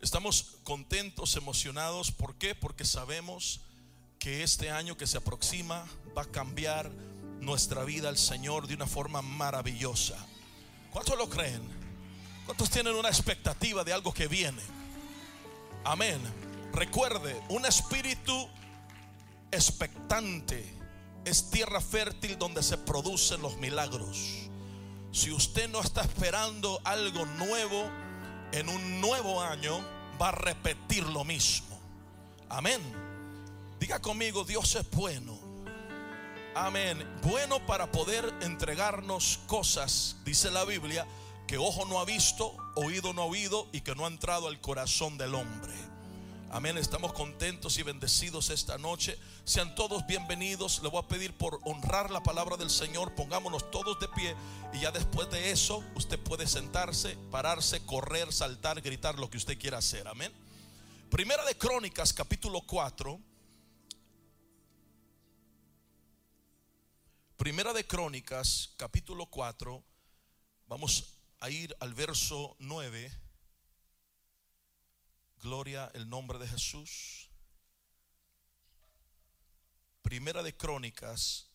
Estamos contentos, emocionados. ¿Por qué? Porque sabemos que este año que se aproxima va a cambiar nuestra vida al Señor de una forma maravillosa. ¿Cuántos lo creen? ¿Cuántos tienen una expectativa de algo que viene? Amén. Recuerde, un espíritu expectante es tierra fértil donde se producen los milagros. Si usted no está esperando algo nuevo en un nuevo año, va a repetir lo mismo. Amén. Diga conmigo, Dios es bueno. Amén. Bueno para poder entregarnos cosas, dice la Biblia, que ojo no ha visto, oído no ha oído y que no ha entrado al corazón del hombre. Amén, estamos contentos y bendecidos esta noche. Sean todos bienvenidos. Le voy a pedir por honrar la palabra del Señor, pongámonos todos de pie y ya después de eso usted puede sentarse, pararse, correr, saltar, gritar lo que usted quiera hacer. Amén. Primera de Crónicas, capítulo 4. Primera de Crónicas, capítulo 4. Vamos a ir al verso 9. Gloria el nombre de Jesús. Primera de Crónicas,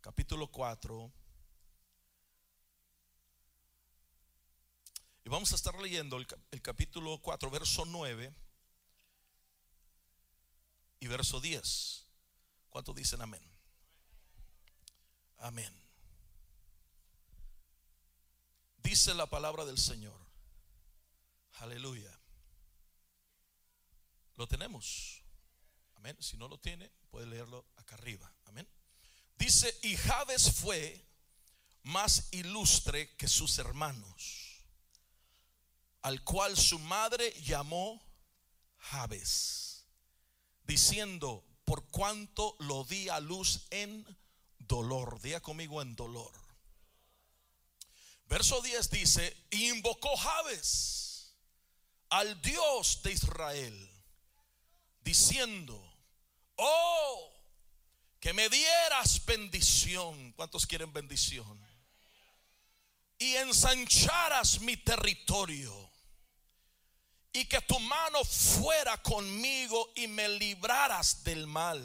capítulo 4. Y vamos a estar leyendo el, el, capítulo 4, verso 9 y verso 10. ¿Cuántos dicen amén? Amén. Dice la palabra del Señor. Aleluya. Lo tenemos. Amén. Si no lo tiene, puede leerlo acá arriba. Amén. Dice, y Jabes fue más ilustre que sus hermanos, al cual su madre llamó Jabes, diciendo, por cuanto lo di a luz en dolor. Día conmigo en dolor. Verso 10 dice, invocó Jabes al Dios de Israel diciendo, oh, que me dieras bendición. ¿Cuántos quieren bendición? Y ensancharas mi territorio. Y que tu mano fuera conmigo y me libraras del mal.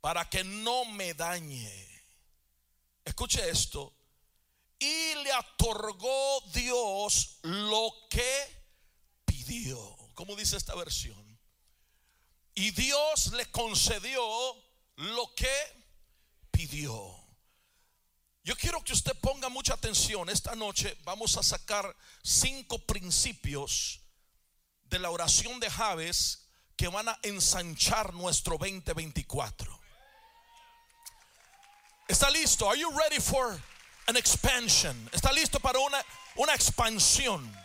Para que no me dañe. Escuche esto. Y le otorgó Dios lo que pidió. ¿Cómo dice esta versión? Y Dios le concedió lo que pidió. Yo quiero que usted ponga mucha atención. Esta noche vamos a sacar cinco principios de la oración de Javes que van a ensanchar nuestro 2024. ¿Está listo? Are you ready for an expansion? ¿Está listo para una, una expansión?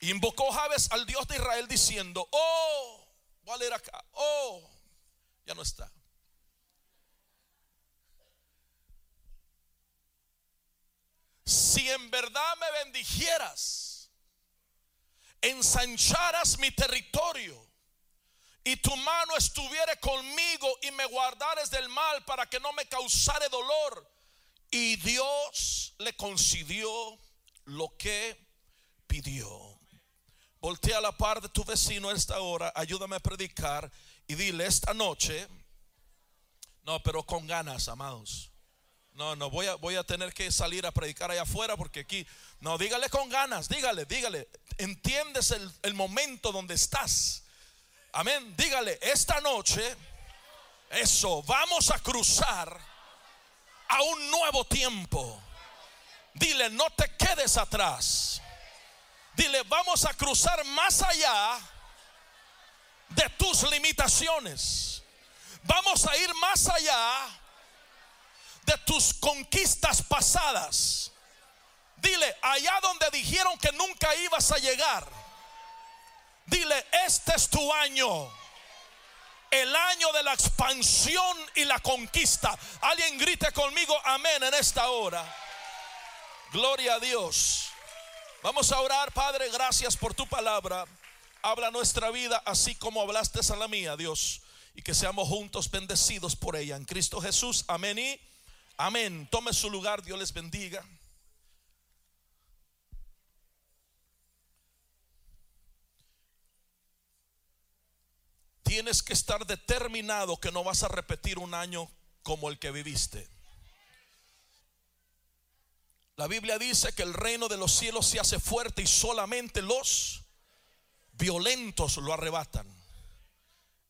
Invocó Javes al Dios de Israel diciendo, oh, Voy a leer acá. Oh, ya no está. Si en verdad me bendijeras, ensancharas mi territorio y tu mano estuviere conmigo y me guardares del mal para que no me causare dolor. Y Dios le concedió lo que pidió. Voltea a la par de tu vecino a esta hora, ayúdame a predicar y dile esta noche, no, pero con ganas, amados. No, no, voy a, voy a tener que salir a predicar allá afuera porque aquí, no, dígale con ganas, dígale, dígale, entiendes el, el momento donde estás. Amén, dígale, esta noche, eso, vamos a cruzar a un nuevo tiempo. Dile, no te quedes atrás. Dile, vamos a cruzar más allá de tus limitaciones. Vamos a ir más allá de tus conquistas pasadas. Dile, allá donde dijeron que nunca ibas a llegar. Dile, este es tu año. El año de la expansión y la conquista. Alguien grite conmigo, amén, en esta hora. Gloria a Dios. Vamos a orar, Padre, gracias por tu palabra. Habla nuestra vida así como hablaste a la mía, Dios. Y que seamos juntos bendecidos por ella. En Cristo Jesús, amén y amén. Tome su lugar, Dios les bendiga. Tienes que estar determinado que no vas a repetir un año como el que viviste. La Biblia dice que el reino de los cielos se hace fuerte y solamente los violentos lo arrebatan.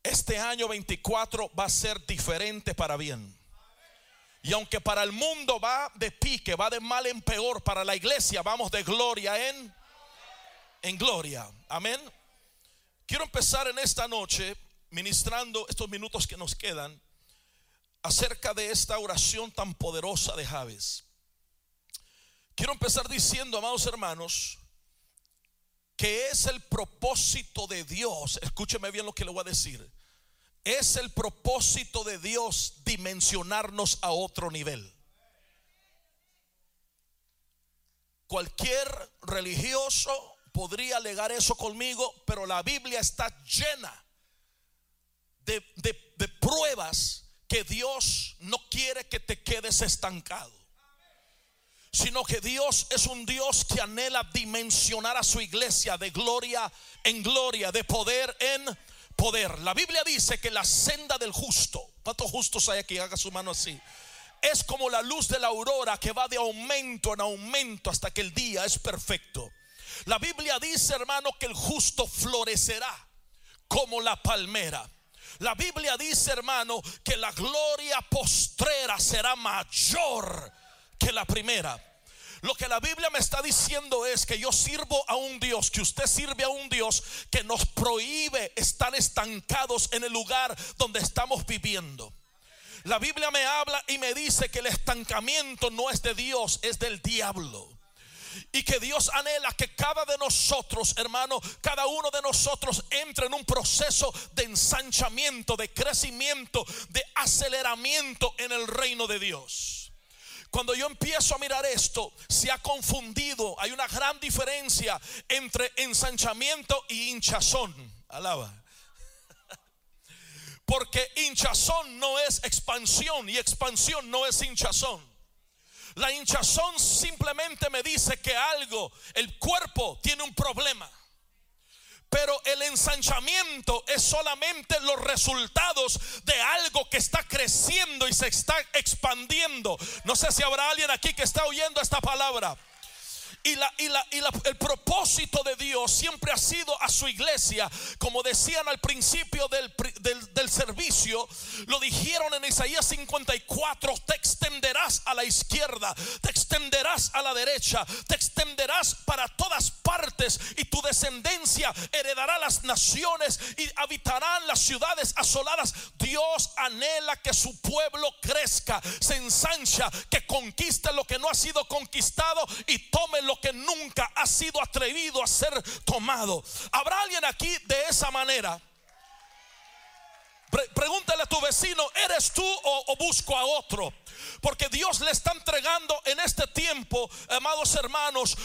Este año 24 va a ser diferente para bien. Y aunque para el mundo va de pique, va de mal en peor, para la iglesia vamos de gloria en en gloria. Amén. Quiero empezar en esta noche ministrando estos minutos que nos quedan acerca de esta oración tan poderosa de Javes. Quiero empezar diciendo, amados hermanos, que es el propósito de Dios. Escúcheme bien lo que le voy a decir. Es el propósito de Dios dimensionarnos a otro nivel. Cualquier religioso podría alegar eso conmigo, pero la Biblia está llena de, de pruebas que Dios no quiere que te quedes estancado sino que Dios es un Dios que anhela dimensionar a su iglesia de gloria en gloria, de poder en poder. La Biblia dice que la senda del justo, ¿cuántos justos hay aquí? Haga su mano así. Es como la luz de la aurora que va de aumento en aumento hasta que el día es perfecto. La Biblia dice, hermano, que el justo florecerá como la palmera. La Biblia dice, hermano, que la gloria postrera será mayor que la primera. Lo que la Biblia me está diciendo es que yo sirvo a un Dios, que usted sirve a un Dios que nos prohíbe estar estancados en el lugar donde estamos viviendo. La Biblia me habla y me dice que el estancamiento no es de Dios, es del diablo. Y que Dios anhela que cada de nosotros, hermano, cada uno de nosotros entre en un proceso de ensanchamiento, de crecimiento, de aceleramiento en el reino de Dios. Cuando yo empiezo a mirar esto, se ha confundido. Hay una gran diferencia entre ensanchamiento y hinchazón. Alaba. Porque hinchazón no es expansión y expansión no es hinchazón. La hinchazón simplemente me dice que algo, el cuerpo tiene un problema. Pero el ensanchamiento es solamente los resultados de algo que está creciendo y se está expandiendo. No sé si habrá alguien aquí que está oyendo esta palabra. Y, la, y, la, y el propósito de Dios siempre ha sido a su iglesia, como decían al principio del, del, servicio, lo dijeron en Isaías 54, te extenderás a la izquierda, te extenderás a la derecha, te extenderás para todas partes y tu descendencia heredará las naciones y habitarán las ciudades asoladas. Dios anhela que su pueblo crezca, se ensancha, que conquiste lo que no ha sido conquistado y tome lo que nunca ha sido atrevido a ser tomado. ¿Habrá alguien aquí de esa manera? Pregúntale a tu vecino, ¿eres tú o, busco a otro? Porque Dios le está entregando en este tiempo, amados hermanos,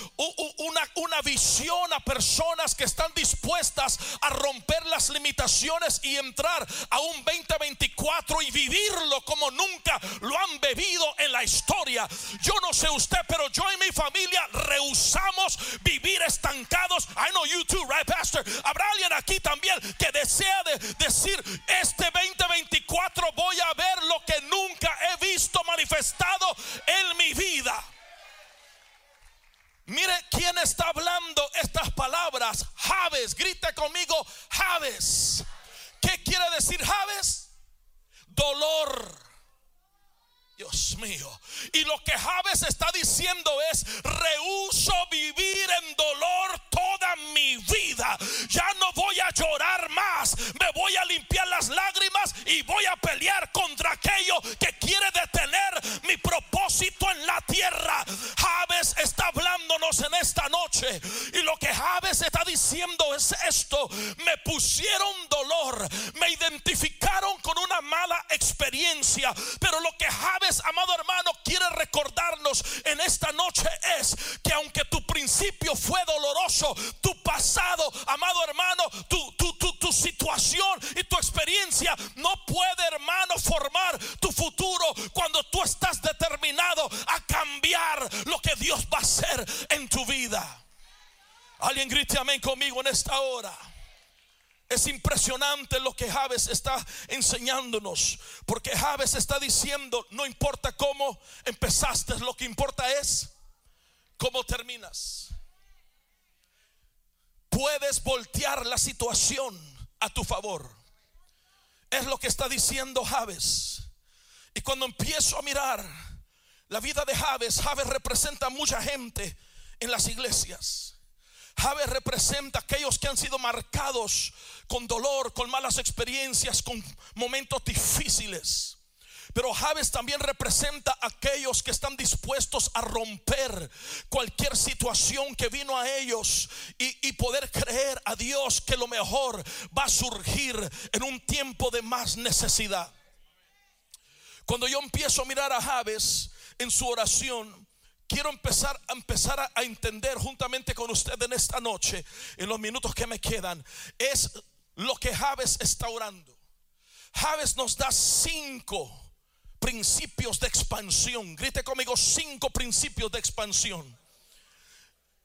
una, una visión a personas que están dispuestas a romper las limitaciones y entrar a un 2024 y vivirlo como nunca lo han bebido en la historia. Yo no sé usted, pero yo y mi familia rehusamos vivir estancados. I know you too, right, Pastor? Habrá alguien aquí también que desea de decir, este 2024 voy a ver lo que nunca he visto manifestado en mi vida. Mire quién está hablando estas palabras. Javes, grite conmigo, Javes. ¿Qué quiere decir Javes? Dolor. Dios mío. Y lo que Javes está diciendo es, rehuso vivir en dolor toda mi vida. Ya no voy a llorar más. Me voy a limpiar las lágrimas y voy a pelear contra aquello que quiere detener mi propósito en la tierra. Está hablándonos en esta noche. Y lo que Javes está diciendo es esto. Me pusieron dolor. Me identificaron con una mala experiencia. Pero lo que Javes amado hermano, quiere recordarnos en esta noche es que aunque tu principio fue doloroso, tu pasado, amado hermano, tu, tu, tu, tu situación y tu experiencia no puede, hermano, formar tu futuro cuando tú estás determinado Dios va a hacer en tu vida. Alguien grite amén conmigo en esta hora. Es impresionante lo que Javes está enseñándonos, porque Javes está diciendo, no importa cómo empezaste, lo que importa es cómo terminas. Puedes voltear la situación a tu favor. Es lo que está diciendo Javes. Y cuando empiezo a mirar la vida de Javes, Javes representa a mucha gente en las iglesias. Javes representa a aquellos que han sido marcados con dolor, con malas experiencias, con momentos difíciles. Pero Javes también representa a aquellos que están dispuestos a romper cualquier situación que vino a ellos y, y, poder creer a Dios que lo mejor va a surgir en un tiempo de más necesidad. Cuando yo empiezo a mirar a Javes en su oración, quiero empezar a empezar a, a entender juntamente con usted en esta noche, en los minutos que me quedan, es lo que Javes está orando. Javes nos da cinco principios de expansión. Grite conmigo cinco principios de expansión.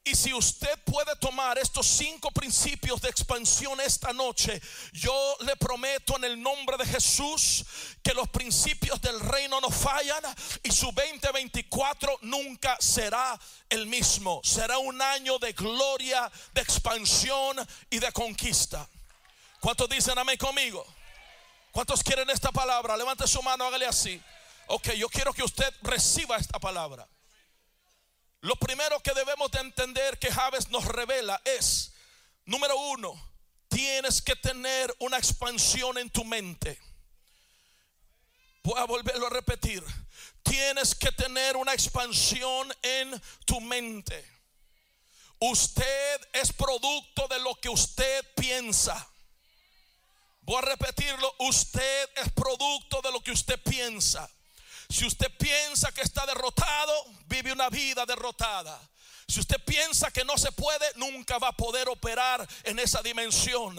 Y si usted puede tomar estos cinco principios de expansión esta noche, yo le prometo en el nombre de Jesús que los principios del reino no fallan y su 2024 nunca será el mismo. Será un año de gloria, de expansión y de conquista. ¿Cuántos dicen amén conmigo? ¿Cuántos quieren esta palabra? Levante su mano, hágale así. Ok, yo quiero que usted reciba esta palabra. Lo primero que debemos de entender que Javes nos revela es, número uno, tienes que tener una expansión en tu mente. Voy a volverlo a repetir. Tienes que tener una expansión en tu mente. Usted es producto de lo que usted piensa. Voy a repetirlo, usted es producto de lo que usted piensa. Si usted piensa que está derrotado, vive una vida derrotada. Si usted piensa que no se puede, nunca va a poder operar en esa dimensión.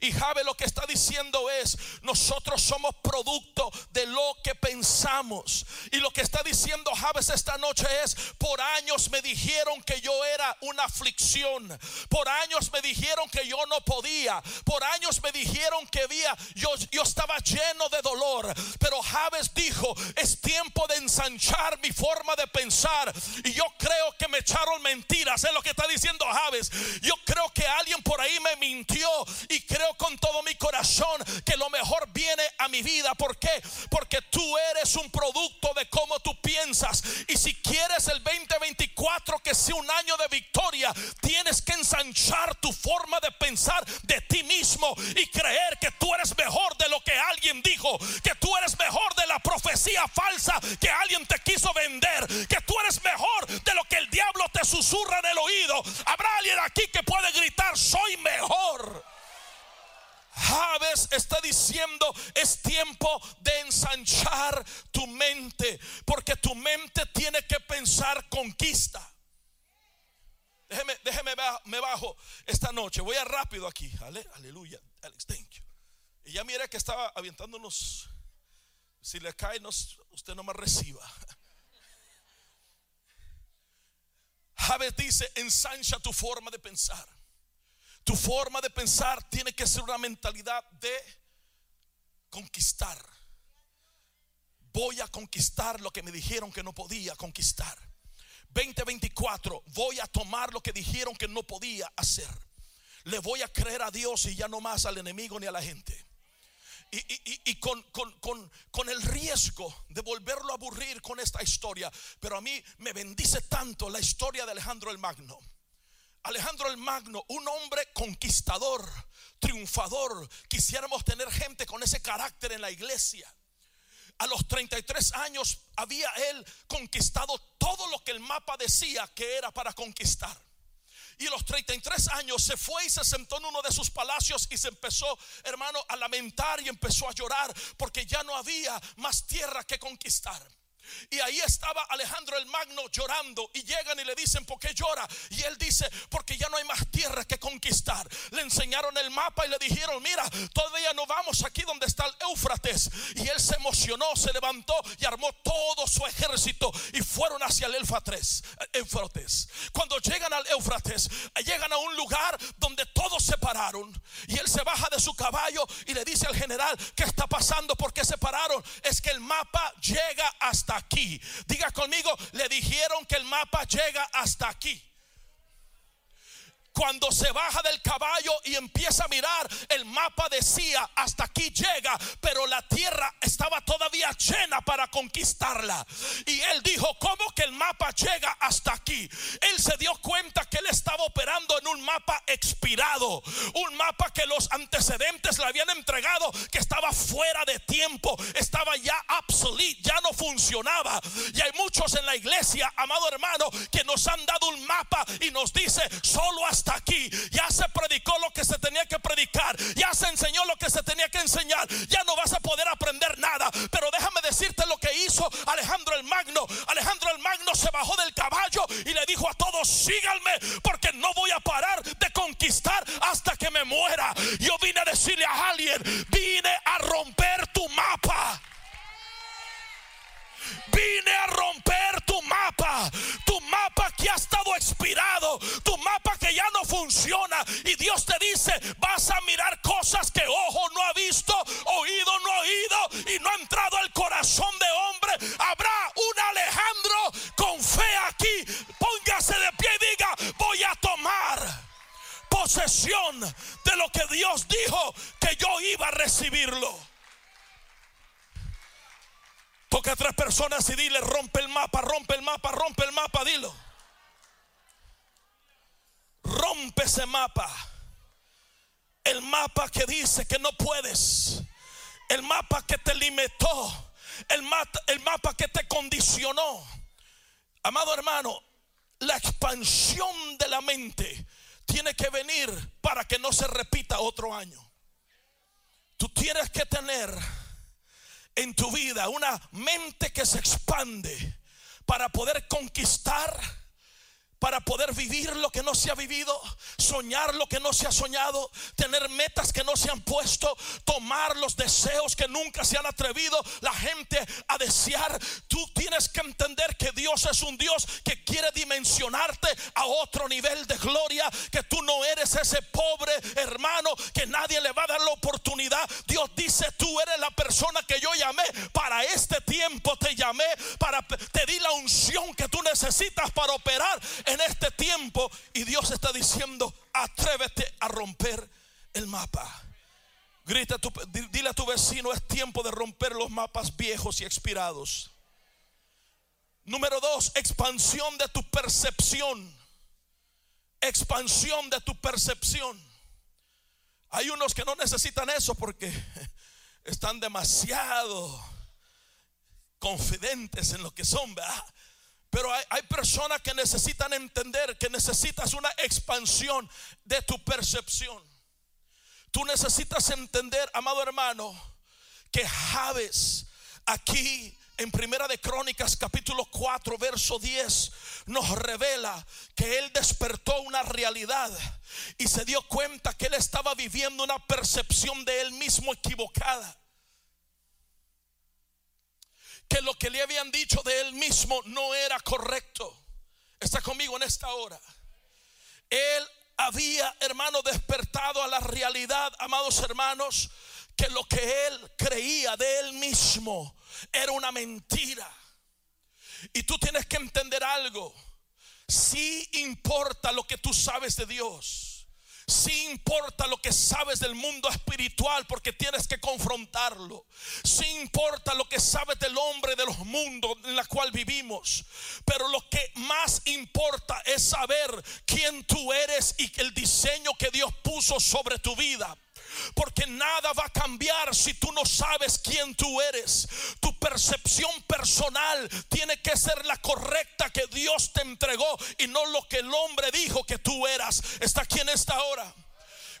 Y Jabe lo que está diciendo es, nosotros somos producto de lo que pensamos. Y lo que está diciendo Javes esta noche es, por años me dijeron que yo era una aflicción. Por años me dijeron que yo no podía. Por años me dijeron que había, yo, yo estaba lleno de dolor. Pero Javes dijo, es tiempo de ensanchar mi forma de pensar. Y yo creo que me echaron mentiras. Es lo que está diciendo Javes. Yo creo que alguien por ahí me mintió y creo con todo mi corazón que lo mejor viene a mi vida. ¿Por qué? Porque tú eres un producto de cómo tú piensas. Y si quieres el 2024 que sea un año de victoria, tienes que ensanchar tu forma de pensar de ti mismo y creer que tú eres mejor de lo que alguien dijo, que tú eres mejor de la profecía falsa que alguien te quiso vender, que tú eres mejor de lo que el diablo te susurra en el oído. Habrá alguien aquí que puede gritar, soy mejor. Javes está diciendo es tiempo de ensanchar tu mente, porque tu mente tiene que pensar conquista. Déjeme, déjeme, me bajo esta noche. Voy a rápido aquí. aleluya. Alex, thank you. Y ya mire que estaba avientándonos. Si le cae, usted no me reciba. Javes dice: ensancha tu forma de pensar. Tu forma de pensar tiene que ser una mentalidad de conquistar. Voy a conquistar lo que me dijeron que no podía conquistar. 2024, voy a tomar lo que dijeron que no podía hacer. Le voy a creer a Dios y ya no más al enemigo ni a la gente. Y, con, con, el riesgo de volverlo a aburrir con esta historia. Pero a mí me bendice tanto la historia de Alejandro el Magno. Alejandro el Magno, un hombre conquistador, triunfador. Quisiéramos tener gente con ese carácter en la iglesia. A los 33 años había él conquistado todo lo que el mapa decía que era para conquistar. Y los 33 años se fue y se sentó en uno de sus palacios y se empezó, hermano, a lamentar y empezó a llorar porque ya no había más tierra que conquistar. Y ahí estaba Alejandro el Magno llorando y llegan y le dicen, ¿por qué llora? Y él dice, porque ya no hay más tierra que conquistar. Le enseñaron el mapa y le dijeron, mira, todavía no vamos aquí donde está el Éufrates. Y él se emocionó, se levantó y armó todo su ejército y fueron hacia el Éufrates. Éufrates. Cuando llegan al Éufrates, llegan a un lugar donde todos se pararon. Y él se baja de su caballo y le dice al general, ¿qué está pasando? ¿Por qué se pararon? Es que el mapa llega hasta Diga conmigo, le dijeron que el mapa llega hasta aquí cuando se baja del caballo y empieza a mirar, el mapa decía, hasta aquí llega, pero la tierra estaba todavía llena para conquistarla. Y él dijo, ¿cómo que el mapa llega hasta aquí? Él se dio cuenta que él estaba operando en un mapa expirado, un mapa que los antecedentes le habían entregado, que estaba fuera de tiempo, estaba ya obsoleto, ya no funcionaba. Y hay muchos en la iglesia, amado hermano, que nos han dado un mapa y nos dice, solo hasta aquí. Ya se predicó lo que se tenía que predicar. Ya se enseñó lo que se tenía que enseñar. Ya no vas a poder aprender nada. Pero déjame decirte lo que hizo Alejandro el Magno. Alejandro el Magno se bajó del caballo y le dijo a todos, síganme porque no voy a parar de conquistar hasta que me muera. Yo vine a decirle a alguien, vine a romper tu mapa. Vine a romper tu mapa, tu mapa que ha estado expirado, tu mapa ya no funciona. Y Dios te dice, vas a mirar cosas que ojo no ha visto, oído no ha oído y no ha entrado al corazón de hombre. Habrá un Alejandro con fe aquí. Póngase de pie y diga, voy a tomar posesión de lo que Dios dijo que yo iba a recibirlo. Toca a tres personas y dile, rompe el mapa, rompe el mapa, rompe el mapa, dilo. Rompe ese mapa. El mapa que dice que no puedes. El mapa que te limitó. El mapa, el mapa que te condicionó. Amado hermano, la expansión de la mente tiene que venir para que no se repita otro año. Tú tienes que tener en tu vida, una mente que se expande para poder conquistar para poder vivir lo que no se ha vivido, soñar lo que no se ha soñado, tener metas que no se han puesto, tomar los deseos que nunca se han atrevido la gente a desear. Tú tienes que entender que Dios es un Dios que quiere dimensionarte a otro nivel de gloria, que tú no eres ese pobre hermano que nadie le va a dar la oportunidad. Dios dice, tú eres la persona que yo llamé para este tiempo, te llamé para te que tú necesitas para operar en este tiempo y Dios está diciendo, atrévete a romper el mapa. Grita, tu, dile a tu vecino, es tiempo de romper los mapas viejos y expirados. Número dos, expansión de tu percepción. Expansión de tu percepción. Hay unos que no necesitan eso porque están demasiado confidentes en lo que son, ¿verdad? Pero hay, personas que necesitan entender que necesitas una expansión de tu percepción. Tú necesitas entender, amado hermano, que Javes aquí en Primera de Crónicas capítulo 4 verso 10 nos revela que él despertó una realidad y se dio cuenta que él estaba viviendo una percepción de él mismo equivocada que lo que le habían dicho de él mismo no era correcto. Está conmigo en esta hora. Él había, hermano, despertado a la realidad, amados hermanos, que lo que él creía de él mismo era una mentira. Y tú tienes que entender algo. Si importa lo que tú sabes de Dios. Si importa lo que sabes del mundo espiritual porque tienes que confrontarlo. Si importa lo que sabes del hombre de los mundos en la cual vivimos. Pero lo que más importa es saber quién tú eres y el diseño que Dios puso sobre tu vida. Porque nada va a cambiar si tú no sabes quién tú eres. Tu percepción personal tiene que ser la correcta que Dios te entregó y no lo que el hombre dijo que tú eras. Está aquí en esta hora.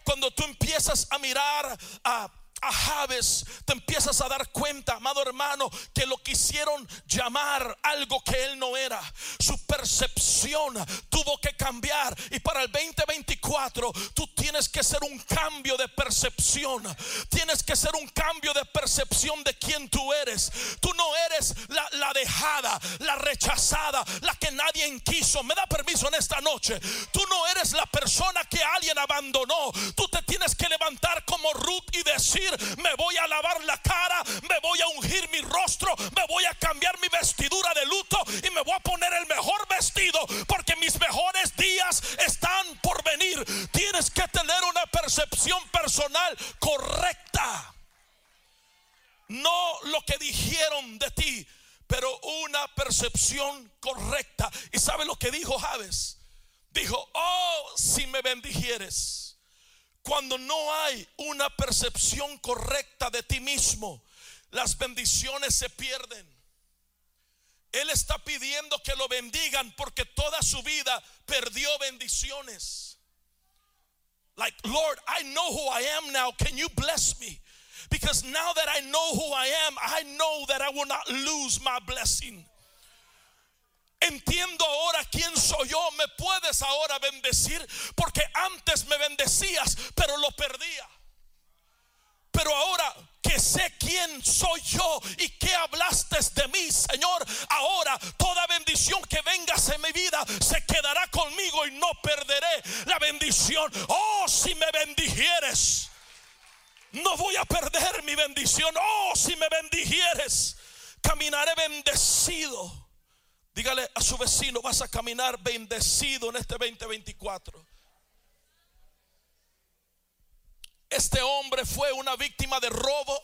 Cuando tú empiezas a mirar a a Javes, te empiezas a dar cuenta, amado hermano, que lo quisieron llamar algo que él no era. Su percepción tuvo que cambiar. Y para el 2024, tú tienes que ser un cambio de percepción. Tienes que ser un cambio de percepción de quién tú eres. Tú no eres la, la dejada, la rechazada, la que nadie quiso. Me da permiso en esta noche. Tú no eres la persona que alguien abandonó. Tú te tienes que levantar como Ruth y decir, me voy a lavar la cara, me voy a ungir mi rostro, me voy a cambiar mi vestidura de luto y me voy a poner el mejor vestido porque mis mejores días están por venir. Tienes que tener una percepción personal correcta. No lo que dijeron de ti, pero una percepción correcta. ¿Y sabe lo que dijo Javes? Dijo, oh, si me bendijieres cuando no hay una percepción correcta de ti mismo, las bendiciones se pierden. Él está pidiendo que lo bendigan porque toda su vida perdió bendiciones. Like, Lord, I know who I am now. Can you bless me? Because now that I know who I am, I know that I will not lose my blessing. Entiendo ahora quién soy yo. Me puedes ahora bendecir porque antes me bendecías, pero lo perdía. Pero ahora que sé quién soy yo y que hablaste de mí, Señor, ahora toda bendición que vengas en mi vida se quedará conmigo y no perderé la bendición. Oh, si me bendijieres, no voy a perder mi bendición. Oh, si me bendijieres, caminaré bendecido Dígale a su vecino, vas a caminar bendecido en este 2024. Este hombre fue una víctima de robo,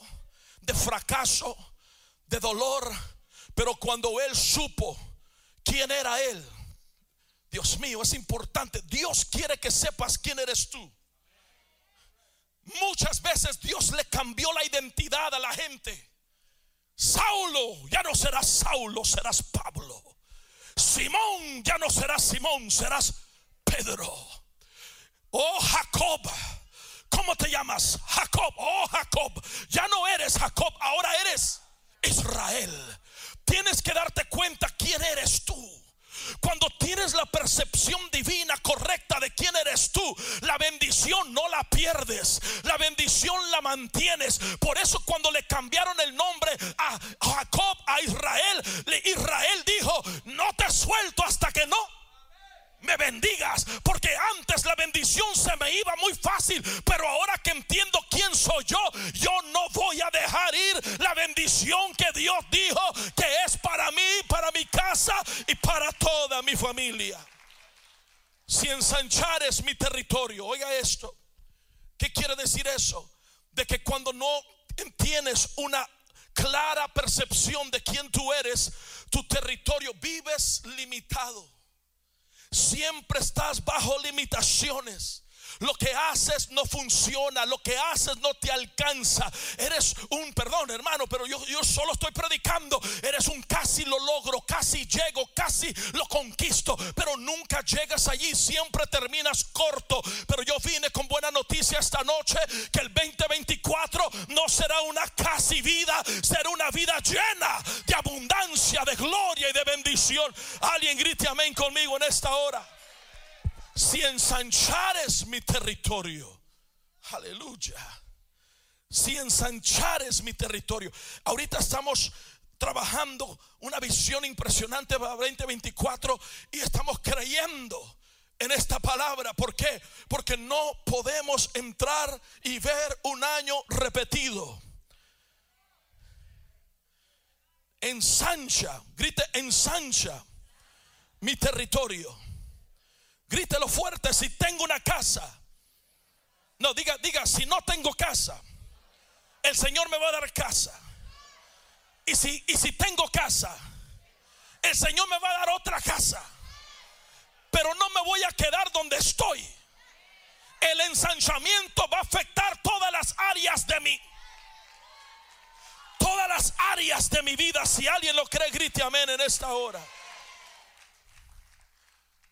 de fracaso, de dolor. Pero cuando él supo quién era él, Dios mío, es importante. Dios quiere que sepas quién eres tú. Muchas veces Dios le cambió la identidad a la gente. Saulo, ya no serás Saulo, serás Pablo. Simón ya no serás Simón, serás Pedro. Oh Jacob, ¿cómo te llamas? Jacob, oh Jacob, ya no eres Jacob, ahora eres Israel. Tienes que darte cuenta quién eres tú. Cuando tienes la percepción divina correcta de quién eres tú, la bendición no la pierdes, la bendición la mantienes. Por eso cuando le cambiaron el nombre a Jacob, a Israel, suelto hasta que no me bendigas. Porque antes la bendición se me iba muy fácil. Pero ahora que entiendo quién soy yo, yo no voy a dejar ir la bendición que Dios dijo que es para mí, para mi casa y para toda mi familia. Si ensanchar es mi territorio, oiga esto. ¿Qué quiere decir eso? De que cuando no tienes una clara percepción de quién tú eres, tu territorio vives limitado. Siempre estás bajo limitaciones. Lo que haces no funciona, lo que haces no te alcanza. Eres un, perdón hermano, pero yo, yo solo estoy predicando. Eres un casi lo logro, casi llego, casi lo conquisto, pero nunca llegas allí, siempre terminas corto. Pero yo vine con buena noticia esta noche que el 2024 no será una casi vida, será una vida llena de abundancia, de gloria y de bendición. Alguien grite amén conmigo en esta hora si ensanchares mi territorio, aleluya, si ensanchares mi territorio, ahorita estamos trabajando una visión impresionante para 2024 y estamos creyendo en esta palabra. ¿Por qué? Porque no podemos entrar y ver un año repetido. Ensancha, grite, ensancha mi territorio. Grítelo fuerte si tengo una casa. No, diga, diga, si no tengo casa, el Señor me va a dar casa. Y si, y si tengo casa, el Señor me va a dar otra casa. Pero no me voy a quedar donde estoy. El ensanchamiento va a afectar todas las áreas de mi todas las áreas de mi vida. Si alguien lo cree, grite amén en esta hora.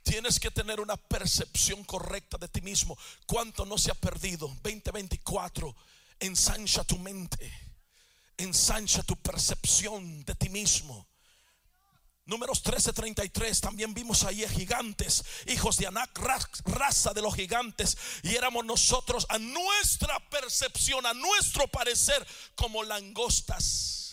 Tienes que tener una percepción correcta de ti mismo. ¿Cuánto no se ha perdido? 2024 ensancha tu mente, ensancha tu percepción de ti mismo. Números 13:33 también vimos ahí a gigantes, hijos de Anac, raza de los gigantes, y éramos nosotros a nuestra percepción, a nuestro parecer, como langostas.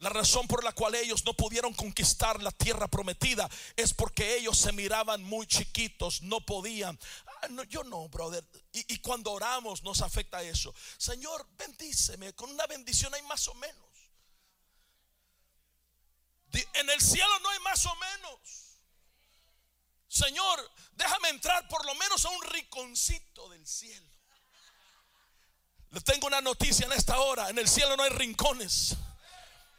La razón por la cual ellos no pudieron conquistar la tierra prometida es porque ellos se miraban muy chiquitos, no podían. Ah, yo no, brother. Y, y cuando oramos nos afecta eso. Señor, bendíceme. Con una bendición hay más o menos. En el cielo no hay más o menos. Señor, déjame entrar por lo menos a un rinconcito del cielo. Le tengo una noticia en esta hora. En el cielo no hay rincones.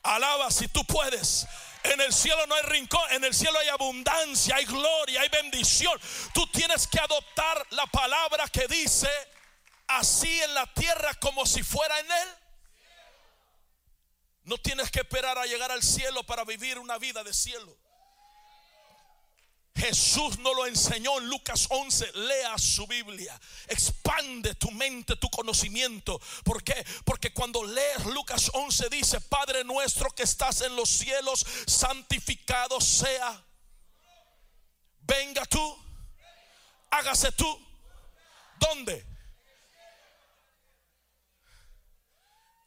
Alaba si tú puedes. En el cielo no hay rincón, en el cielo hay abundancia, hay gloria, hay bendición. Tú tienes que adoptar la palabra que dice así en la tierra como si fuera en él. No tienes que esperar a llegar al cielo para vivir una vida de cielo. Jesús nos lo enseñó en Lucas 11. Lea su Biblia. Expande tu mente, tu conocimiento. ¿Por qué? Porque cuando lees Lucas 11 dice, Padre nuestro que estás en los cielos, santificado sea. Venga tú. Hágase tú. ¿Dónde?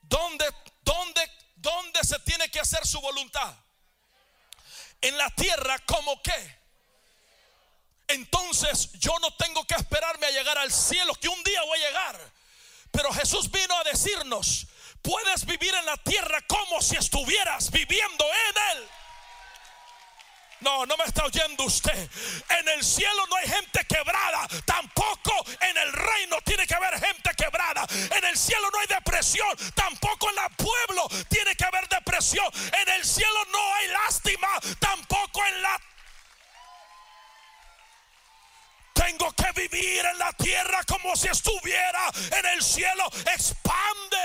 ¿Dónde? ¿Dónde ¿Dónde se tiene que hacer su voluntad? En la tierra como qué? Entonces yo no tengo que esperarme a llegar al cielo, que un día voy a llegar. Pero Jesús vino a decirnos, puedes vivir en la tierra como si estuvieras viviendo en él. No, no me está oyendo usted. En el cielo no hay gente quebrada. Tampoco en el reino tiene que haber gente quebrada. En el cielo no hay depresión. Tampoco en el pueblo tiene que haber depresión. En el cielo no hay lástima. Tampoco en la tengo que vivir en la tierra como si estuviera en el cielo. Expande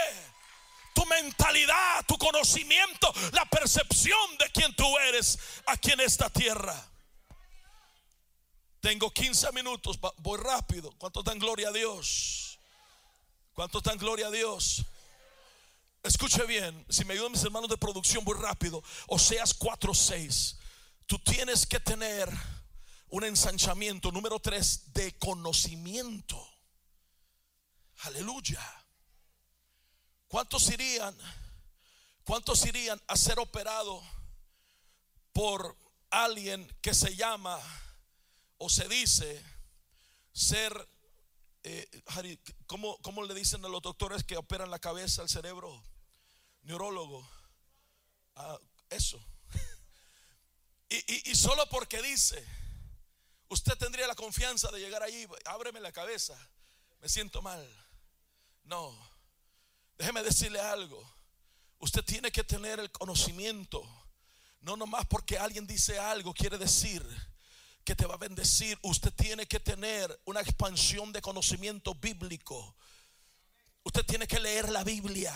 tu mentalidad, tu conocimiento, la percepción de quien tú eres aquí en esta tierra. Tengo 15 minutos, voy rápido. ¿Cuánto dan gloria a Dios? ¿Cuánto dan gloria a Dios? Escuche bien, si me ayudan mis hermanos de producción, voy rápido. Oseas 4:6. Tú tienes que tener un ensanchamiento, número 3, de conocimiento. Aleluya. ¿Cuántos irían? ¿Cuántos irían a ser operado por alguien que se llama o se dice ser, eh, ¿cómo, le dicen a los doctores que operan la cabeza, el cerebro? Neurólogo. Ah, eso. y, y solo porque dice, usted tendría la confianza de llegar allí, ábreme la cabeza, me siento mal. No. Déjeme decirle algo. Usted tiene que tener el conocimiento. No nomás porque alguien dice algo quiere decir que te va a bendecir. Usted tiene que tener una expansión de conocimiento bíblico. Usted tiene que leer la Biblia.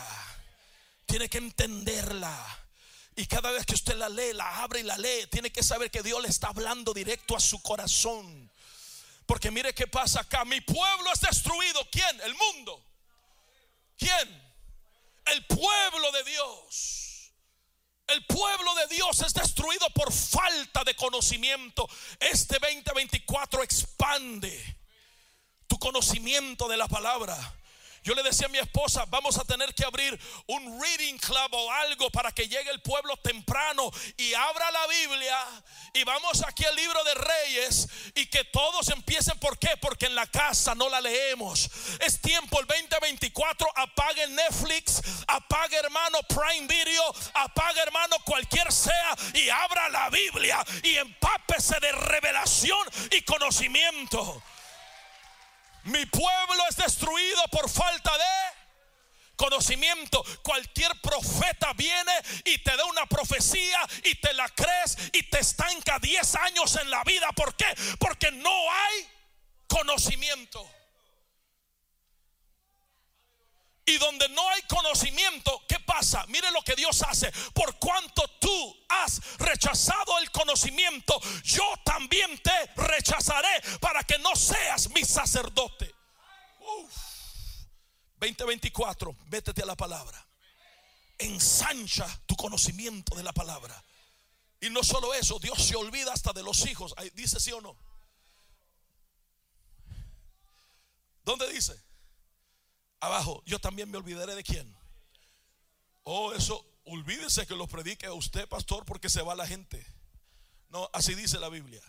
Tiene que entenderla. Y cada vez que usted la lee, la abre y la lee, tiene que saber que Dios le está hablando directo a su corazón. Porque mire qué pasa acá. Mi pueblo es destruido. ¿Quién? El mundo. ¿Quién? el pueblo de Dios. El pueblo de Dios es destruido por falta de conocimiento. Este 2024 expande tu conocimiento de la palabra. Yo le decía a mi esposa, vamos a tener que abrir un reading club o algo para que llegue el pueblo temprano y abra la Biblia y vamos aquí al libro de Reyes y que todos empiecen. ¿Por qué? Porque en la casa no la leemos. Es tiempo el 2024, apague Netflix, apague hermano Prime Video, apague hermano cualquier sea y abra la Biblia y empápese de revelación y conocimiento. Mi pueblo es destruido por falta de conocimiento. Cualquier profeta viene y te da una profecía y te la crees y te estanca 10 años en la vida. ¿Por qué? Porque no hay conocimiento. Y donde no hay conocimiento, ¿qué pasa? Mire lo que Dios hace. Por cuanto tú has rechazado el conocimiento, yo también te rechazaré para que no seas mi sacerdote. 2024, vétete a la palabra. Ensancha tu conocimiento de la palabra. Y no solo eso, Dios se olvida hasta de los hijos. Dice sí o no. ¿Dónde dice? Abajo, yo también me olvidaré de quién. Oh, eso, olvídese que lo predique a usted, pastor, porque se va la gente. No, así dice la Biblia.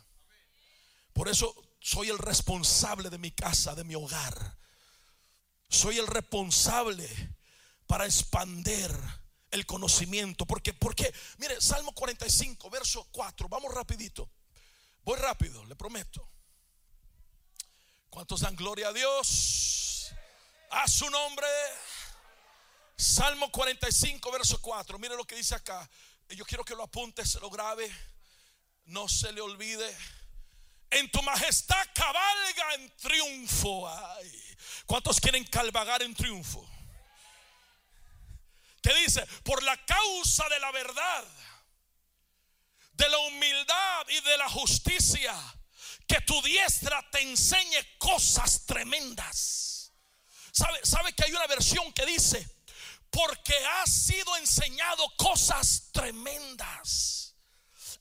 Por eso soy el responsable de mi casa, de mi hogar. Soy el responsable para expander el conocimiento. Porque, porque, mire, Salmo 45, verso 4, vamos rapidito. Voy rápido, le prometo. ¿Cuántos dan gloria a Dios? A su nombre. Salmo 45, verso 4. Mire lo que dice acá. Yo quiero que lo apunte, se lo grabe. No se le olvide. En tu majestad cabalga en triunfo. Ay. ¿Cuántos quieren cabalgar en triunfo? Que dice, por la causa de la verdad, de la humildad y de la justicia, que tu diestra te enseñe cosas tremendas. ¿Sabe, sabe que hay una versión que dice, porque has sido enseñado cosas tremendas.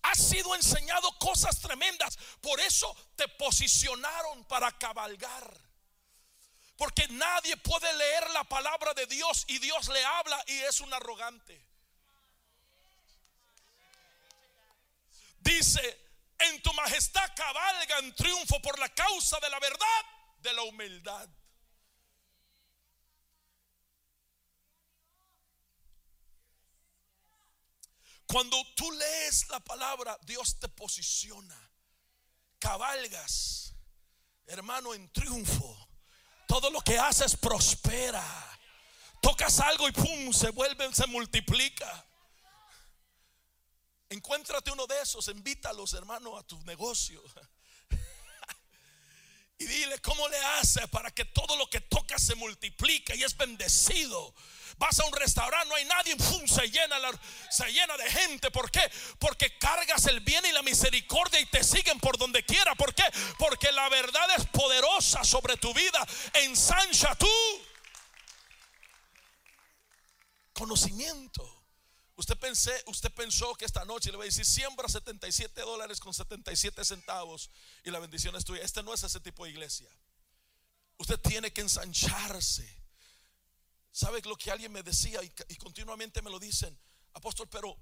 Has sido enseñado cosas tremendas. Por eso te posicionaron para cabalgar. Porque nadie puede leer la palabra de Dios y Dios le habla y es un arrogante. Dice, en tu majestad cabalga en triunfo por la causa de la verdad, de la humildad. Cuando tú lees la palabra, Dios te posiciona. Cabalgas, hermano, en triunfo. Todo lo que haces prospera. Tocas algo y pum, se vuelve, se multiplica. Encuéntrate uno de esos, invítalos, hermano, a tu negocio. Y dile cómo le hace para que todo lo que toca se multiplique y es bendecido. Vas a un restaurante, no hay nadie, se llena, se llena de gente. ¿Por qué? Porque cargas el bien y la misericordia y te siguen por donde quiera. ¿Por qué? Porque la verdad es poderosa sobre tu vida. Ensancha tú conocimiento. Usted, pensé, usted pensó que esta noche le voy a decir siembra 77 dólares con 77 centavos y la bendición es tuya. Este no es ese tipo de iglesia. Usted tiene que ensancharse. ¿Sabe lo que alguien me decía y, continuamente me lo dicen? Apóstol, pero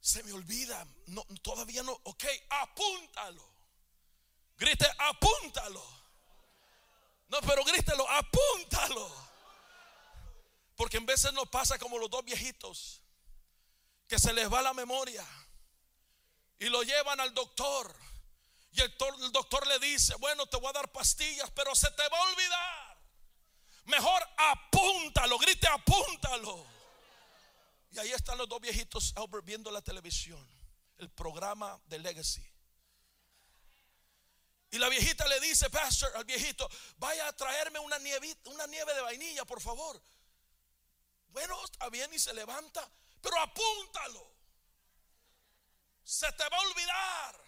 se me olvida. No, todavía no. Ok, apúntalo. Grite, apúntalo. No, pero grítelo, apúntalo. Porque en veces nos pasa como los dos viejitos que se les va la memoria y lo llevan al doctor. Y el, doctor le dice, bueno, te voy a dar pastillas, pero se te va a olvidar. Mejor apúntalo, grite, apúntalo. Y ahí están los dos viejitos viendo la televisión, el programa de Legacy. Y la viejita le dice, pastor, al viejito, vaya a traerme una, una nieve de vainilla, por favor. Bueno, está bien y se levanta pero apúntalo. Se te va a olvidar.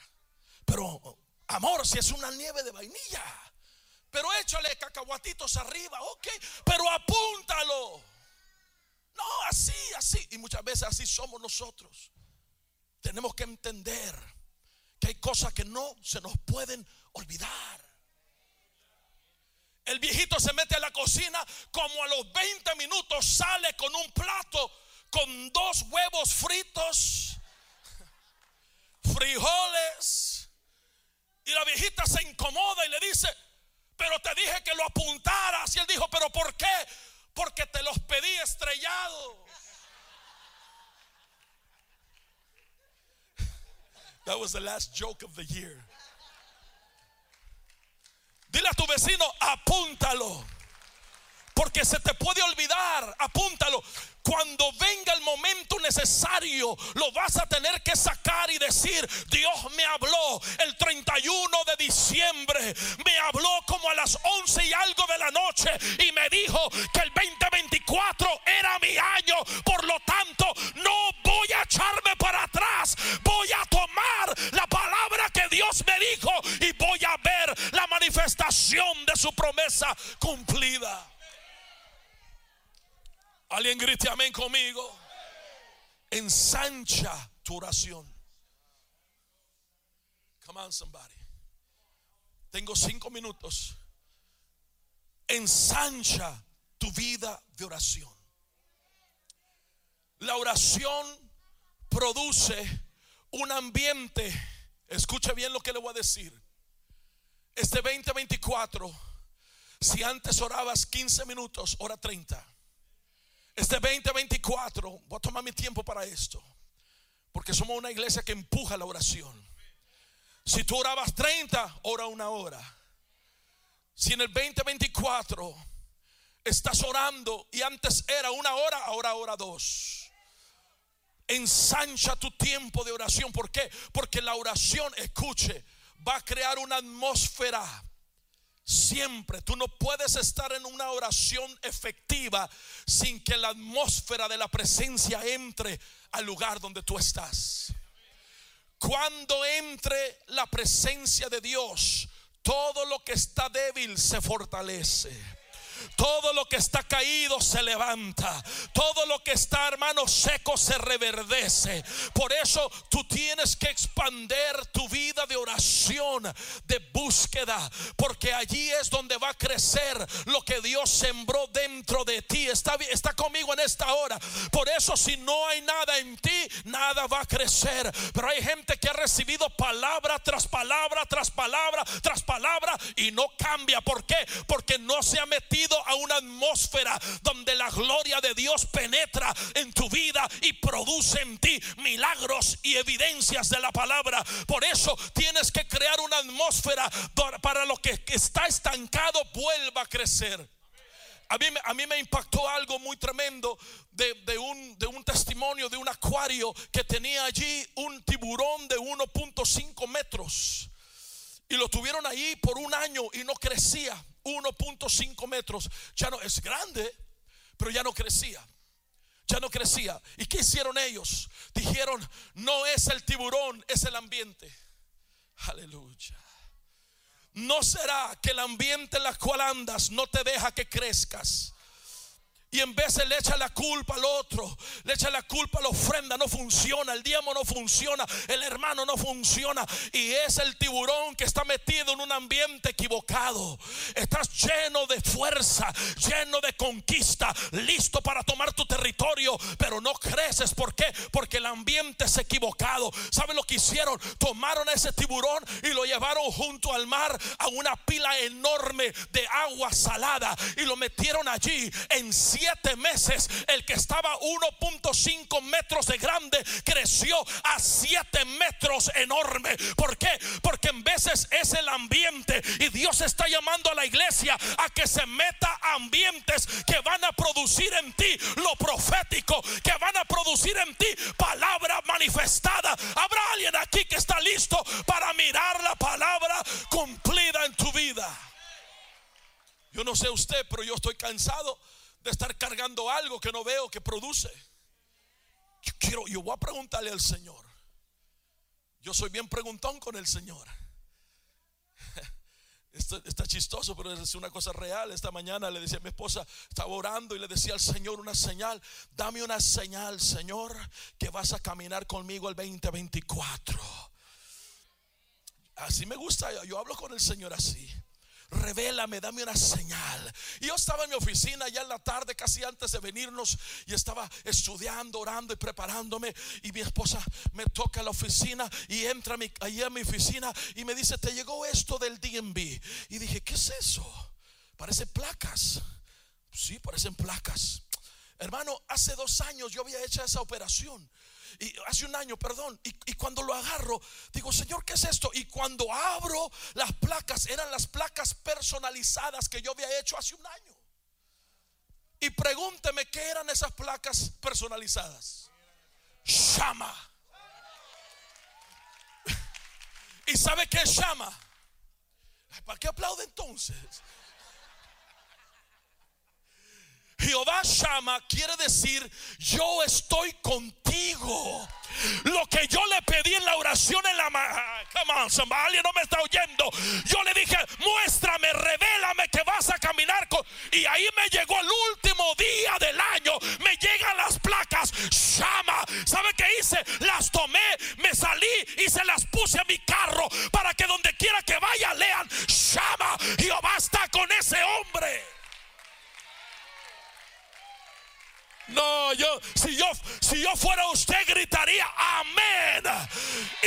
Pero, amor, si es una nieve de vainilla. Pero échale cacahuatitos arriba, ok. Pero apúntalo. No, así, así. Y muchas veces así somos nosotros. Tenemos que entender que hay cosas que no se nos pueden olvidar. El viejito se mete a la cocina, como a los 20 minutos sale con un plato con dos huevos fritos, frijoles. Y la viejita se incomoda y le dice, pero te dije que lo apuntaras. Y él dijo, pero ¿por qué? Porque te los pedí estrellados. That was the last joke of the year. Dile a tu vecino, apúntalo. Porque se te puede olvidar, apúntalo. Cuando venga el momento necesario, lo vas a tener que sacar y decir, Dios me habló el 31 de diciembre, me habló como a las 11 y algo de la noche y me dijo que el 2024 era mi año. Por lo tanto, no voy a echarme para atrás, voy a tomar la palabra que Dios me dijo y voy a ver la manifestación de su promesa cumplida. Alguien grite amén conmigo. Ensancha tu oración. Come on, somebody. Tengo cinco minutos. Ensancha tu vida de oración. La oración produce un ambiente. Escucha bien lo que le voy a decir. Este 2024, si antes orabas 15 minutos, ora 30. Este 2024, voy a tomar mi tiempo para esto. Porque somos una iglesia que empuja la oración. Si tú orabas 30, ora una hora. Si en el 2024 estás orando y antes era una hora, ahora hora dos. Ensancha tu tiempo de oración. ¿Por qué? Porque la oración, escuche, va a crear una atmósfera Siempre tú no puedes estar en una oración efectiva sin que la atmósfera de la presencia entre al lugar donde tú estás. Cuando entre la presencia de Dios, todo lo que está débil se fortalece. Todo lo que está caído se levanta. Todo lo que está, hermano, seco se reverdece. Por eso tú tienes que expander tu vida de oración, de búsqueda. Porque allí es donde va a crecer lo que Dios sembró dentro de ti. Está, está conmigo en esta hora. Por eso si no hay nada en ti, nada va a crecer. Pero hay gente que ha recibido palabra tras palabra, tras palabra, tras palabra y no cambia. ¿Por qué? Porque no se ha metido a una atmósfera donde la gloria de Dios penetra en tu vida y produce en ti milagros y evidencias de la palabra. Por eso tienes que crear una atmósfera para lo que está estancado vuelva a crecer. A mí, a mí, me impactó algo muy tremendo de, un, de, un, testimonio de un acuario que tenía allí un tiburón de 1.5 metros. Y lo tuvieron ahí por un año y no crecía. 1.5 metros. Ya no es grande, pero ya no crecía. Ya no crecía. ¿Y qué hicieron ellos? Dijeron, no es el tiburón, es el ambiente. Aleluya. No será que el ambiente en el cual andas no te deja que crezcas. Y en vez de le echa la culpa al otro, le echa la culpa a la ofrenda, no funciona, el diezmo no funciona, el hermano no funciona. Y es el tiburón que está metido en un ambiente equivocado. Estás lleno de fuerza, lleno de conquista, listo para tomar tu territorio, pero no creces. ¿Por qué? Porque el ambiente es equivocado. ¿Saben lo que hicieron? Tomaron a ese tiburón y lo llevaron junto al mar a una pila enorme de agua salada y lo metieron allí en siete meses, el que estaba 1.5 metros de grande creció a 7 metros enorme. ¿Por qué? Porque en veces es el ambiente y Dios está llamando a la iglesia a que se meta ambientes que van a producir en ti lo profético, que van a producir en ti palabra manifestada. Habrá alguien aquí que está listo para mirar la palabra cumplida en tu vida. Yo no sé usted, pero yo estoy cansado de estar cargando algo que no veo que produce. Yo quiero, yo voy a preguntarle al Señor. Yo soy bien preguntón con el Señor. Esto está chistoso, pero es una cosa real. Esta mañana le decía a mi esposa, estaba orando y le decía al Señor una señal. Dame una señal, Señor, que vas a caminar conmigo el 2024. Así me gusta, yo hablo con el Señor así revélame, dame una señal. Y yo estaba en mi oficina ya en la tarde, casi antes de venirnos, y estaba estudiando, orando y preparándome. Y mi esposa me toca la oficina y entra allí a mi oficina y me dice, te llegó esto del DMV. Y dije, ¿qué es eso? Parece placas. Sí, parecen placas. Hermano, hace dos años yo había hecho esa operación y hace un año, perdón, y, cuando lo agarro, digo, Señor, ¿qué es esto? Y cuando abro las placas, eran las placas personalizadas que yo había hecho hace un año. Y pregúnteme qué eran esas placas personalizadas. Llama. ¿Y sabe qué es? ¿Para qué aplaude entonces? Jehová Shama quiere decir yo estoy contigo. Lo que yo le pedí en la oración en la come on, somebody, no me está oyendo. Yo le dije, muéstrame, revélame que vas a caminar con. Y ahí me llegó el último día del año. Me llegan las placas. Shama. ¿Sabe qué hice? Yo fuera usted gritaría amén.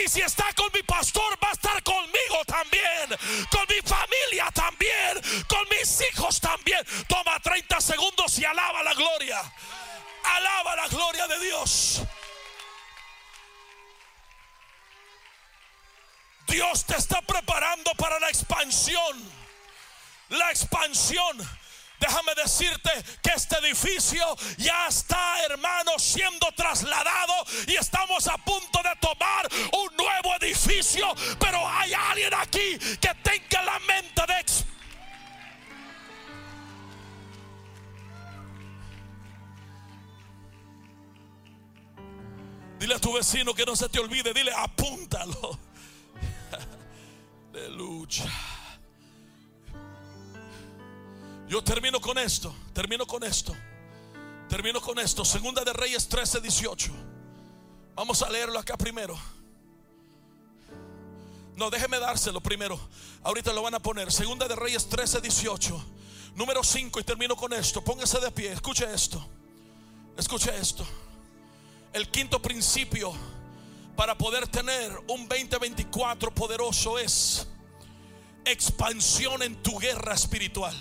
Y si está con mi pastor va a estar conmigo también, con mi familia también, con mis hijos también. Toma 30 segundos y alaba la gloria. Alaba la gloria de Dios. Dios te está preparando para la expansión. La expansión Déjame decirte que este edificio ya está, hermano, siendo trasladado y estamos a punto de tomar un nuevo edificio. Pero hay alguien aquí que tenga la mente de Dile a tu vecino que no se te olvide, dile apúntalo. Aleluya. Yo termino con esto, termino con esto, termino con esto. Segunda de Reyes 13, 18. Vamos a leerlo acá primero. No, déjeme dárselo primero. Ahorita lo van a poner. Segunda de Reyes 13, 18. Número 5 y termino con esto. Póngase de pie. Escuche esto. Escuche esto. El quinto principio para poder tener un 2024 poderoso es expansión en tu guerra espiritual.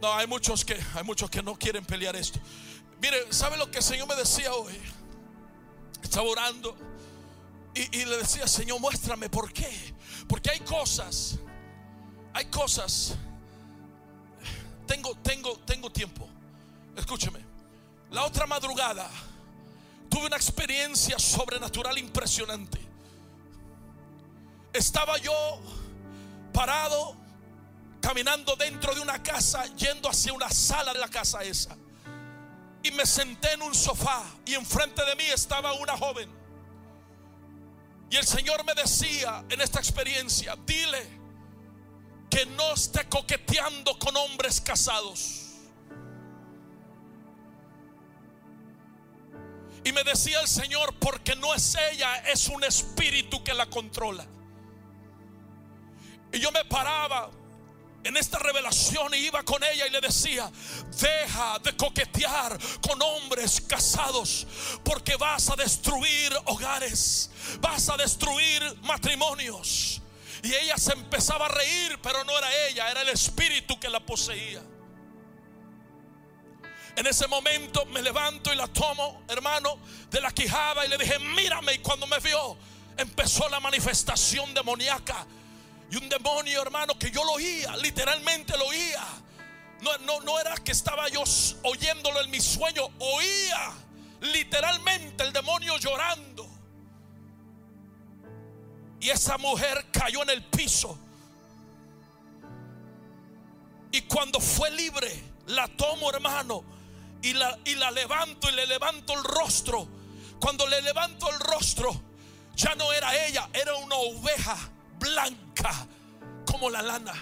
No, hay muchos que hay muchos que no quieren pelear esto. Mire, ¿sabe lo que el Señor me decía hoy? Estaba orando y, le decía, Señor, muéstrame por qué. Porque hay cosas, hay cosas. Tengo, tengo, tengo tiempo. Escúcheme. La otra madrugada tuve una experiencia sobrenatural impresionante. Estaba yo parado caminando dentro de una casa, yendo hacia una sala de la casa esa. Y me senté en un sofá y enfrente de mí estaba una joven. Y el Señor me decía en esta experiencia, dile que no esté coqueteando con hombres casados. Y me decía el Señor, porque no es ella, es un espíritu que la controla. Y yo me paraba en esta revelación y iba con ella y le decía, deja de coquetear con hombres casados porque vas a destruir hogares, vas a destruir matrimonios. Y ella se empezaba a reír, pero no era ella, era el espíritu que la poseía. En ese momento me levanto y la tomo, hermano, de la quijada y le dije, mírame. Y cuando me vio, empezó la manifestación demoníaca y un demonio, hermano, que yo lo oía, literalmente lo oía. No, no, no era que estaba yo oyéndolo en mi sueño, oía literalmente el demonio llorando. Y esa mujer cayó en el piso. Y cuando fue libre, la tomo, hermano, y la, y la levanto y le levanto el rostro. Cuando le levanto el rostro, ya no era ella, era una oveja blanca como la lana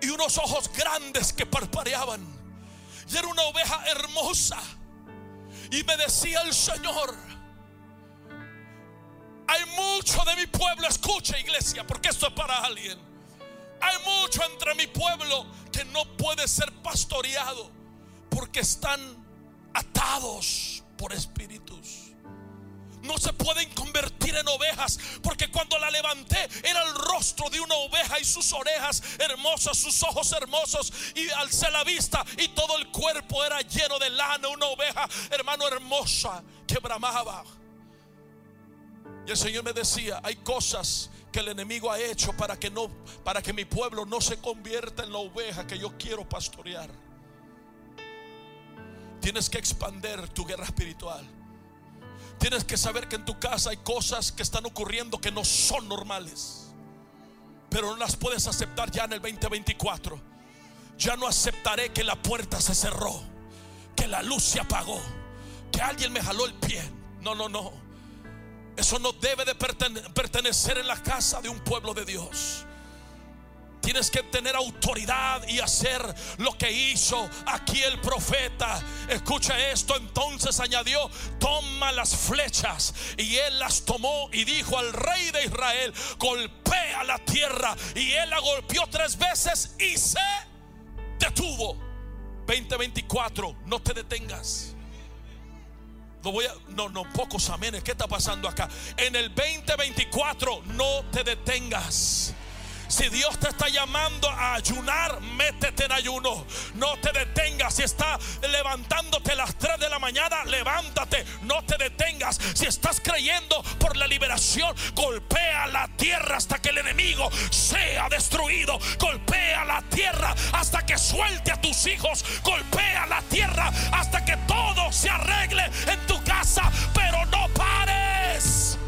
y unos ojos grandes que parpadeaban. Y era una oveja hermosa. Y me decía el Señor, hay mucho de mi pueblo, escucha iglesia, porque esto es para alguien. Hay mucho entre mi pueblo que no puede ser pastoreado porque están atados por espíritus no se pueden convertir en ovejas, porque cuando la levanté era el rostro de una oveja y sus orejas hermosas, sus ojos hermosos, y alcé la vista y todo el cuerpo era lleno de lana, una oveja, hermano, hermosa que bramaba. Y el Señor me decía, hay cosas que el enemigo ha hecho para que no para que mi pueblo no se convierta en la oveja que yo quiero pastorear. Tienes que expander tu guerra espiritual. Tienes que saber que en tu casa hay cosas que están ocurriendo que no son normales. Pero no las puedes aceptar ya en el 2024. Ya no aceptaré que la puerta se cerró, que la luz se apagó, que alguien me jaló el pie. No, no, no. Eso no debe de pertenecer en la casa de un pueblo de Dios. Tienes que tener autoridad y hacer lo que hizo aquí el profeta. Escucha esto, entonces añadió, toma las flechas. Y él las tomó y dijo al rey de Israel, golpea la tierra. Y él la golpeó tres veces y se detuvo. 2024, no te detengas. No voy a, no, no, pocos amenes. ¿Qué está pasando acá? En el 2024, no te detengas. Si Dios te está llamando a ayunar, métete en ayuno. No te detengas. Si está levantándote a las 3 de la mañana, levántate. No te detengas. Si estás creyendo por la liberación, golpea la tierra hasta que el enemigo sea destruido. Golpea la tierra hasta que suelte a tus hijos. Golpea la tierra hasta que todo se arregle en tu casa. Pero no pares.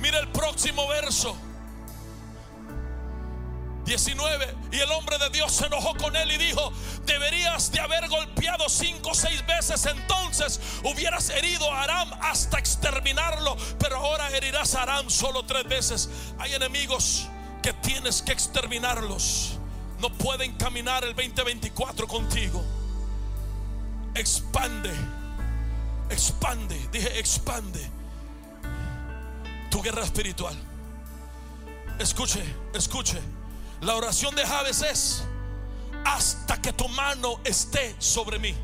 Mira el próximo verso. 19. Y el hombre de Dios se enojó con él y dijo, deberías de haber golpeado cinco o seis veces, entonces hubieras herido a Aram hasta exterminarlo, pero ahora herirás a Aram solo tres veces. Hay enemigos que tienes que exterminarlos. No pueden caminar el 2024 contigo. Expande, expande, dije expande tu guerra espiritual. Escuche, escuche. La oración de Javes es hasta que tu mano esté sobre mí.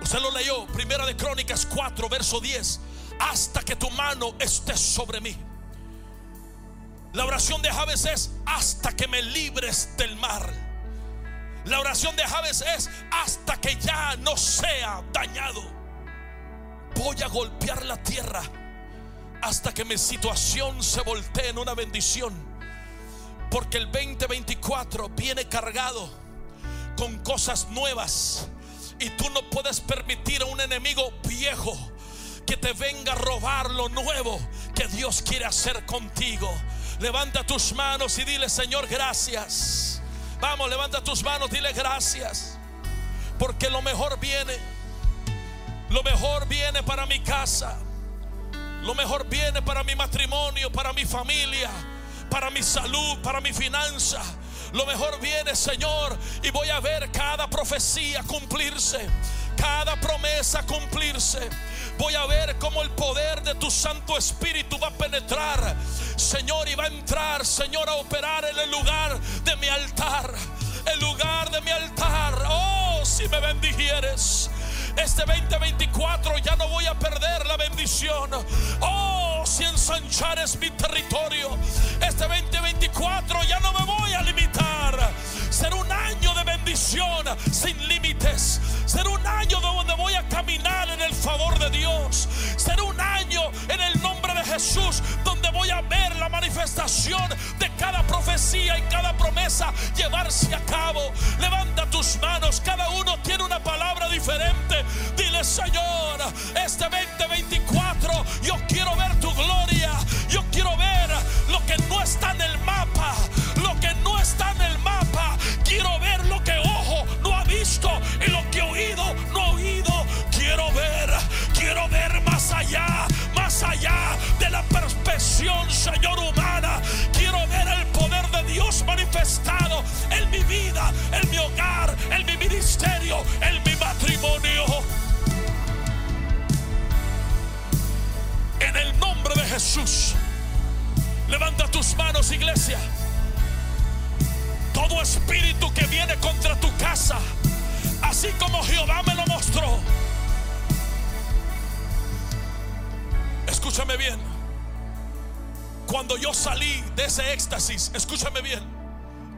Usted lo leyó, Primera de Crónicas 4, verso 10. Hasta que tu mano esté sobre mí. La oración de Javes es hasta que me libres del mar. La oración de Javes es hasta que ya no sea dañado. Voy a golpear la tierra hasta que mi situación se voltee en una bendición. Porque el 2024 viene cargado con cosas nuevas. Y tú no puedes permitir a un enemigo viejo que te venga a robar lo nuevo que Dios quiere hacer contigo. Levanta tus manos y dile, Señor, gracias. Vamos, levanta tus manos, dile gracias. Porque lo mejor viene. Lo mejor viene para mi casa. Lo mejor viene para mi matrimonio, para mi familia, para mi salud, para mi finanza. Lo mejor viene, Señor, y voy a ver cada profecía cumplirse, cada promesa cumplirse. Voy a ver cómo el poder de tu Santo Espíritu va a penetrar, Señor, y va a entrar, Señor, a operar en el lugar de mi altar. El lugar de mi altar. Oh, si me bendijeres este 2024 ya no voy a perder la bendición. Oh, si ensanchar es mi territorio. Este 2024 ya no me voy a limitar. Será un año de bendición sin límites. Será un año donde voy a caminar en el favor de Dios. Será un año en el nombre de Jesús ver la manifestación de cada profecía y cada promesa llevarse a cabo. Levanta tus manos. Cada uno tiene una palabra diferente. Dile, Señor, este 2024 yo quiero ver tu gloria. Yo quiero ver lo que no está en el mapa. Lo que no está en el mapa. Quiero ver lo que ojo no ha visto y lo que oído no ha oído. Quiero ver, quiero ver más allá, más allá perspección, Señor, humana. Quiero ver el poder de Dios manifestado en mi vida, en mi hogar, en mi ministerio, en mi matrimonio. En el nombre de Jesús. Levanta tus manos, iglesia. Todo espíritu que viene contra tu casa, así como Jehová me lo mostró. Escúchame bien. Cuando yo salí de ese éxtasis, escúchame bien.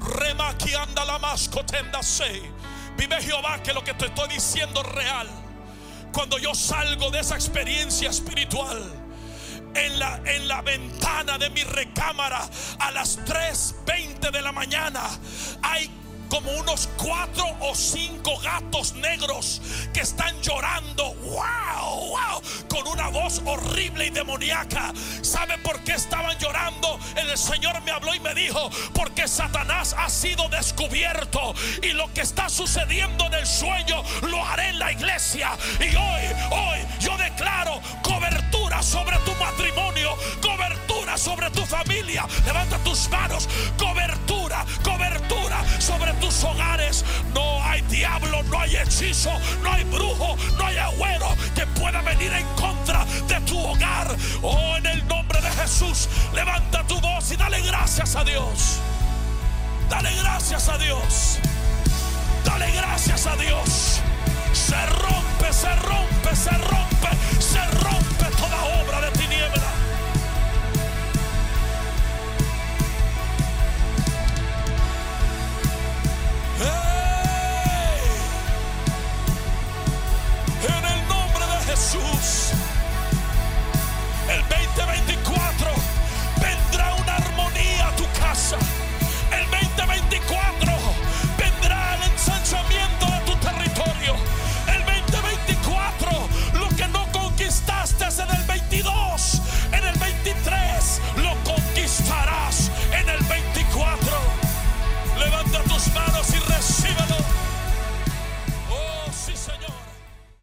Rema que anda la se. Vive Jehová que lo que te estoy diciendo es real. Cuando yo salgo de esa experiencia espiritual, en la, en la ventana de mi recámara a las 3.20 de la mañana hay como unos cuatro o cinco gatos negros que están llorando. ¡Wow! ¡Wow! Con una voz horrible y demoníaca. ¿Sabe por qué estaban llorando? El Señor me habló y me dijo, porque Satanás ha sido descubierto y lo que está sucediendo en el sueño lo haré en la iglesia. Y hoy, hoy yo declaro cobertura sobre tu matrimonio, cobertura sobre tu familia. Levanta tus manos, cobertura, cobertura sobre tus hogares. No hay diablo, no hay hechizo, no hay brujo, no hay agüero que pueda venir en contra de tu hogar. Oh, en el nombre de Jesús, levanta tu voz y dale gracias a Dios. Dale gracias a Dios. Dale gracias a Dios. Se rompe, se rompe, se rompe, se rompe toda obra de tiniebla.